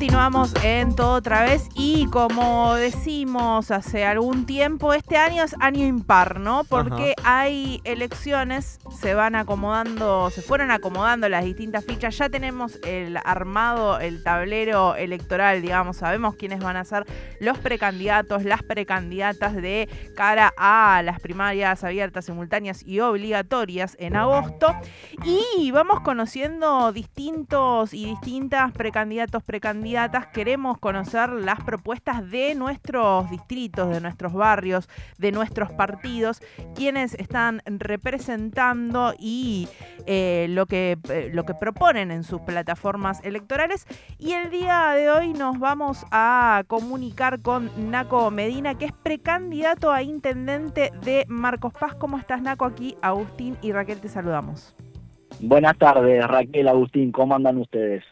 Continuamos en todo otra vez y como decimos hace algún tiempo, este año es año impar, ¿no? Porque hay elecciones, se van acomodando, se fueron acomodando las distintas fichas, ya tenemos el armado, el tablero electoral, digamos, sabemos quiénes van a ser los precandidatos, las precandidatas de cara a las primarias abiertas, simultáneas y obligatorias en agosto. Y vamos conociendo distintos y distintas precandidatos, precandidatas queremos conocer las propuestas de nuestros distritos, de nuestros barrios, de nuestros partidos, quienes están representando y eh, lo, que, eh, lo que proponen en sus plataformas electorales. Y el día de hoy nos vamos a comunicar con Naco Medina, que es precandidato a intendente de Marcos Paz. ¿Cómo estás, Naco? Aquí Agustín y Raquel te saludamos. Buenas tardes, Raquel, Agustín, ¿cómo andan ustedes?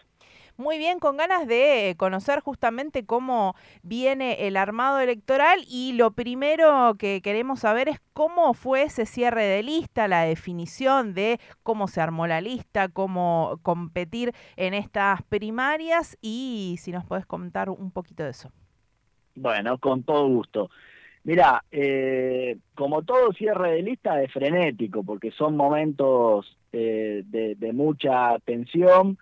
Muy bien, con ganas de conocer justamente cómo viene el armado electoral y lo primero que queremos saber es cómo fue ese cierre de lista, la definición de cómo se armó la lista, cómo competir en estas primarias y si nos puedes contar un poquito de eso. Bueno, con todo gusto. Mira, eh, como todo cierre de lista es frenético, porque son momentos eh, de mucha tensión,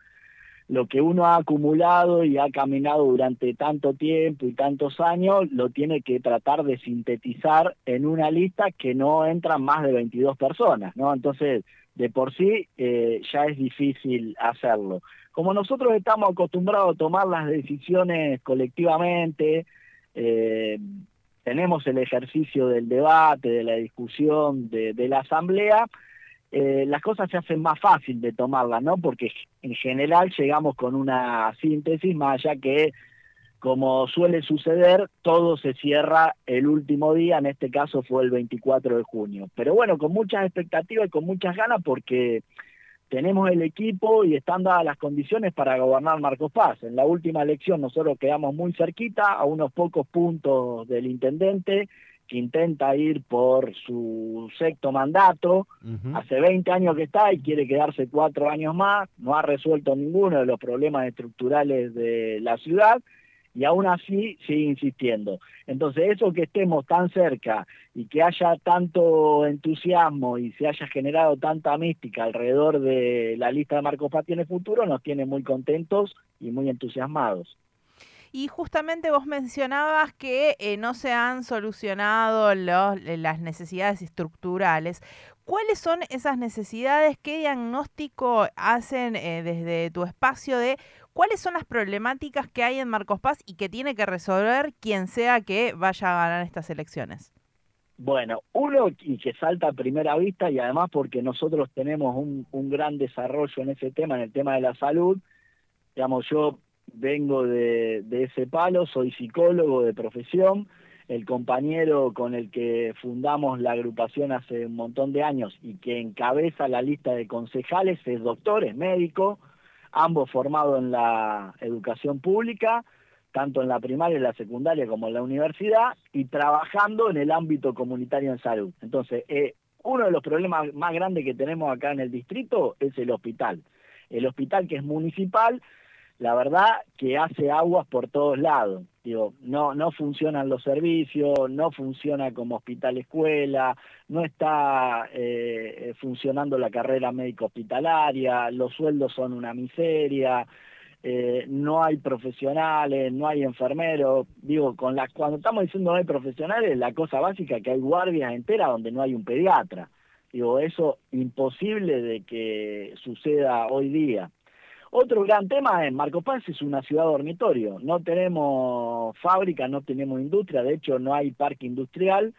lo que uno ha acumulado y ha caminado durante tanto tiempo y tantos años, lo tiene que tratar de sintetizar en una lista que no entran más de 22 personas, ¿no? Entonces, de por sí eh, ya es difícil hacerlo. Como nosotros estamos acostumbrados a tomar las decisiones colectivamente, eh, tenemos el ejercicio del debate, de la discusión, de la asamblea, eh, las cosas se hacen más fácil de tomarlas, ¿no? Porque en general llegamos con una síntesis, más allá que, como suele suceder, todo se cierra el último día, en este caso fue el 24 de junio. Pero bueno, con muchas expectativas y con muchas ganas porque tenemos el equipo y están dadas las condiciones para gobernar Marcos Paz. En la última elección nosotros quedamos muy cerquita, a unos pocos puntos del intendente, que intenta ir por su sexto mandato, hace 20 años que está y quiere quedarse cuatro años más, no ha resuelto ninguno de los problemas estructurales de la ciudad y aún así sigue insistiendo. Entonces eso que estemos tan cerca y que haya tanto entusiasmo y se haya generado tanta mística alrededor de la lista de Marcos Paz tiene futuro nos tiene muy contentos y muy entusiasmados. Y justamente vos mencionabas que eh, no se han solucionado los, eh, las necesidades estructurales. ¿Cuáles son esas necesidades? ¿Qué diagnóstico hacen eh, desde tu espacio de cuáles son las problemáticas que hay en Marcos Paz y que tiene que resolver quien sea que vaya a ganar estas elecciones? Bueno, uno y que salta a primera vista y además porque nosotros tenemos un, un gran desarrollo en ese tema, en el tema de la salud, digamos, yo vengo de, ese palo, soy psicólogo de profesión, el compañero con el que fundamos la agrupación hace un montón de años y que encabeza la lista de concejales es doctor, es médico, ambos formados en la educación pública, tanto en la primaria, en la secundaria como en la universidad, y trabajando en el ámbito comunitario en salud. Entonces, eh, uno de los problemas más grandes que tenemos acá en el distrito es el hospital. El hospital que es municipal la verdad que hace aguas por todos lados. Digo, no, no funcionan los servicios, no funciona como hospital escuela, no está eh, funcionando la carrera médico hospitalaria, los sueldos son una miseria, eh, no hay profesionales, no hay enfermeros. Digo, con la, cuando estamos diciendo no hay profesionales, la cosa básica es que hay guardias enteras donde no hay un pediatra. Digo, eso imposible de que suceda hoy día. Otro gran tema es Marco Paz es una ciudad dormitorio. No tenemos fábrica, no tenemos industria, de hecho no hay parque industrial.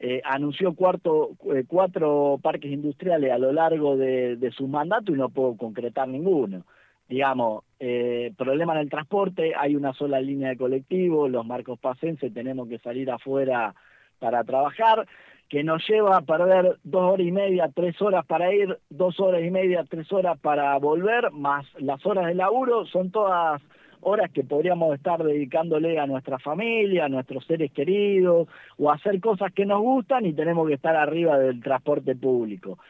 Eh, anunció cuarto, eh, cuatro parques industriales a lo largo de, su mandato y no puedo concretar ninguno. Digamos, eh, problema en el transporte, hay una sola línea de colectivo, los marcos pacenses tenemos que salir afuera para trabajar que nos lleva a perder dos horas y media, tres horas para ir, dos horas y media, tres horas para volver, más las horas de laburo, son todas horas que podríamos estar dedicándole a nuestra familia, a nuestros seres queridos, o hacer cosas que nos gustan y tenemos que estar arriba del transporte público.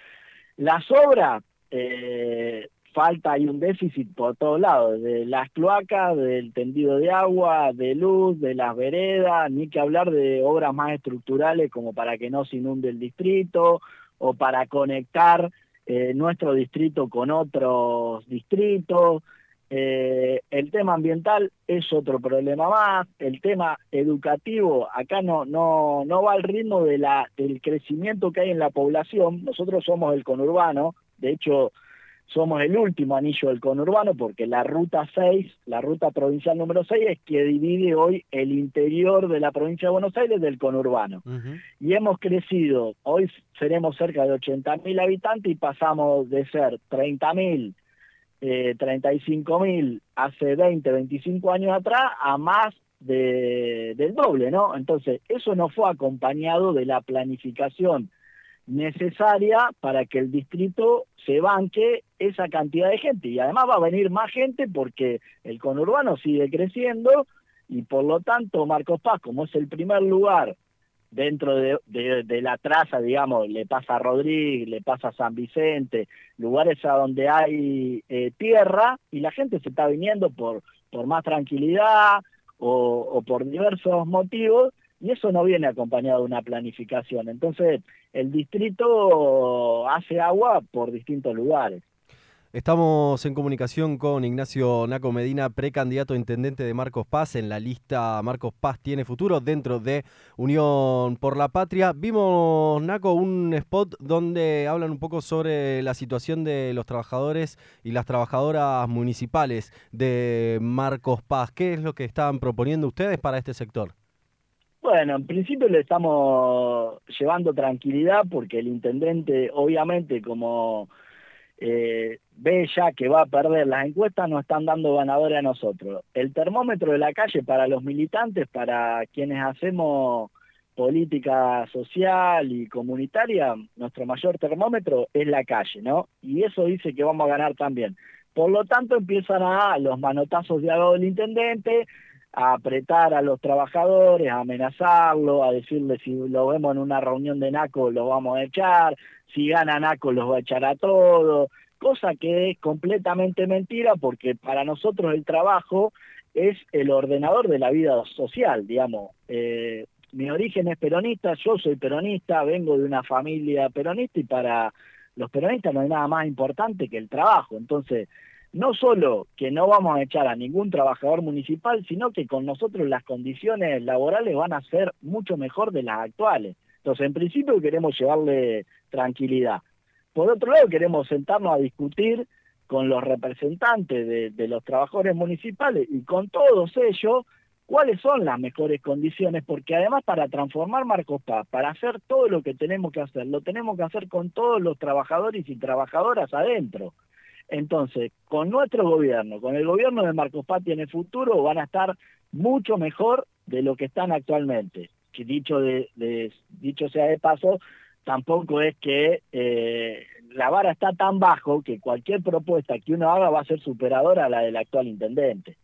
Las obras, eh, falta, hay un déficit por todos lados, de las cloacas, del tendido de agua, de luz, de las veredas, ni que hablar de obras más estructurales como para que no se inunde el distrito o para conectar eh, nuestro distrito con otros distritos. Eh, el tema ambiental es otro problema más, el tema educativo acá no, no, no va al ritmo del crecimiento que hay en la población, nosotros somos el conurbano, de hecho somos el último anillo del conurbano porque la ruta 6, la ruta provincial número 6 es que divide hoy el interior de la provincia de Buenos Aires del conurbano. Y hemos crecido, hoy seremos cerca de 80.000 habitantes y pasamos de ser 30.000, eh, 35.000 hace 20, 25 años atrás a más de, del doble, ¿no? Entonces, eso no fue acompañado de la planificación necesaria para que el distrito se banque esa cantidad de gente. Y además va a venir más gente porque el conurbano sigue creciendo y por lo tanto Marcos Paz, como es el primer lugar dentro de, de, la traza, digamos, le pasa a Rodríguez, le pasa a San Vicente, lugares a donde hay eh, tierra y la gente se está viniendo por, por más tranquilidad o, o por diversos motivos y eso no viene acompañado de una planificación. Entonces, el distrito hace agua por distintos lugares. Estamos en comunicación con Ignacio Naco Medina, precandidato a intendente de Marcos Paz. En la lista Marcos Paz tiene futuro dentro de Unión por la Patria. Vimos, Naco, un spot donde hablan un poco sobre la situación de los trabajadores y las trabajadoras municipales de Marcos Paz. ¿Qué es lo que están proponiendo ustedes para este sector? Bueno, en principio le estamos llevando tranquilidad porque el intendente, obviamente, como eh, ve ya que va a perder las encuestas, nos están dando ganadores a nosotros. El termómetro de la calle para los militantes, para quienes hacemos política social y comunitaria, nuestro mayor termómetro es la calle, ¿no? Y eso dice que vamos a ganar también. Por lo tanto, empiezan a los manotazos de del intendente, a apretar a los trabajadores, a amenazarlo, a decirle si lo vemos en una reunión de NACO lo vamos a echar, si gana NACO los va a echar a todos, cosa que es completamente mentira porque para nosotros el trabajo es el ordenador de la vida social, digamos. Eh, mi origen es peronista, yo soy peronista, vengo de una familia peronista y para los peronistas no hay nada más importante que el trabajo. Entonces, no solo que no vamos a echar a ningún trabajador municipal, sino que con nosotros las condiciones laborales van a ser mucho mejor de las actuales. Entonces, en principio queremos llevarle tranquilidad. Por otro lado, queremos sentarnos a discutir con los representantes de, los trabajadores municipales y con todos ellos cuáles son las mejores condiciones, porque además para transformar Marcos Paz, para hacer todo lo que tenemos que hacer, lo tenemos que hacer con todos los trabajadores y trabajadoras adentro. Entonces, con nuestro gobierno, con el gobierno de Marcos Patti en el futuro, van a estar mucho mejor de lo que están actualmente. Que dicho, de, dicho sea de paso, tampoco es que eh, la vara está tan bajo que cualquier propuesta que uno haga va a ser superadora a la del actual intendente.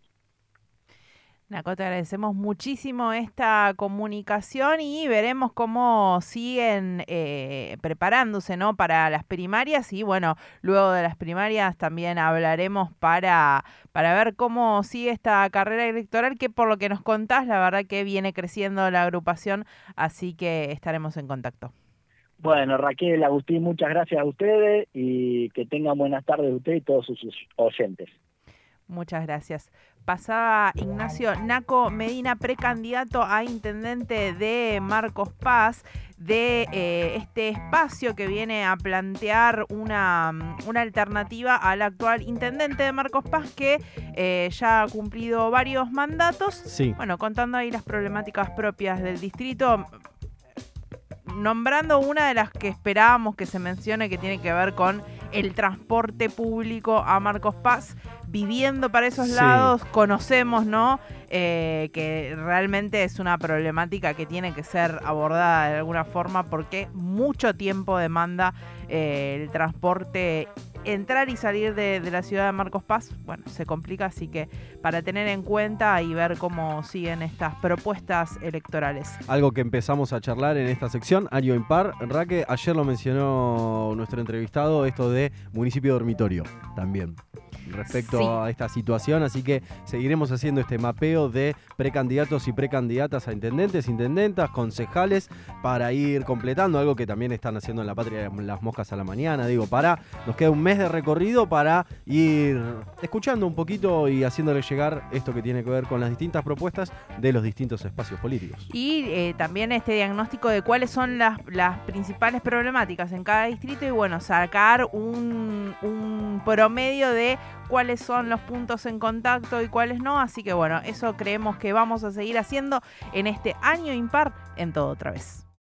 Naco, te agradecemos muchísimo esta comunicación y veremos cómo siguen eh, preparándose ¿no? para las primarias y bueno, luego de las primarias también hablaremos para, para ver cómo sigue esta carrera electoral que por lo que nos contás, la verdad que viene creciendo la agrupación, así que estaremos en contacto. Bueno, Raquel, Agustín, muchas gracias a ustedes y que tengan buenas tardes ustedes y todos sus oyentes. Muchas gracias. Pasaba Ignacio Naco Medina, precandidato a intendente de Marcos Paz, de eh, este espacio que viene a plantear una, una, alternativa al actual intendente de Marcos Paz, que eh, ya ha cumplido varios mandatos. Sí. Bueno, contando ahí las problemáticas propias del distrito, nombrando una de las que esperábamos que se mencione, que tiene que ver con el transporte público a Marcos Paz viviendo para esos lados, conocemos, ¿no? Eh, que realmente es una problemática que tiene que ser abordada de alguna forma porque mucho tiempo demanda eh, el transporte entrar y salir de, la ciudad de Marcos Paz, bueno, se complica, así que para tener en cuenta y ver cómo siguen estas propuestas electorales. Algo que empezamos a charlar en esta sección, año impar. Raque, ayer lo mencionó nuestro entrevistado, esto de municipio dormitorio también respecto a esta situación, así que seguiremos haciendo este mapeo de precandidatos y precandidatas a intendentes, intendentas, concejales, para ir completando algo que también están haciendo en la patria las moscas a la mañana, digo, para, nos queda un mes de recorrido para ir escuchando un poquito y haciéndole llegar esto que tiene que ver con las distintas propuestas de los distintos espacios políticos. Y eh, también este diagnóstico de cuáles son las, principales problemáticas en cada distrito y bueno, sacar un, un promedio de cuáles son los puntos en contacto y cuáles no. Así que bueno, eso creemos que vamos a seguir haciendo en este año impar en todo otra vez.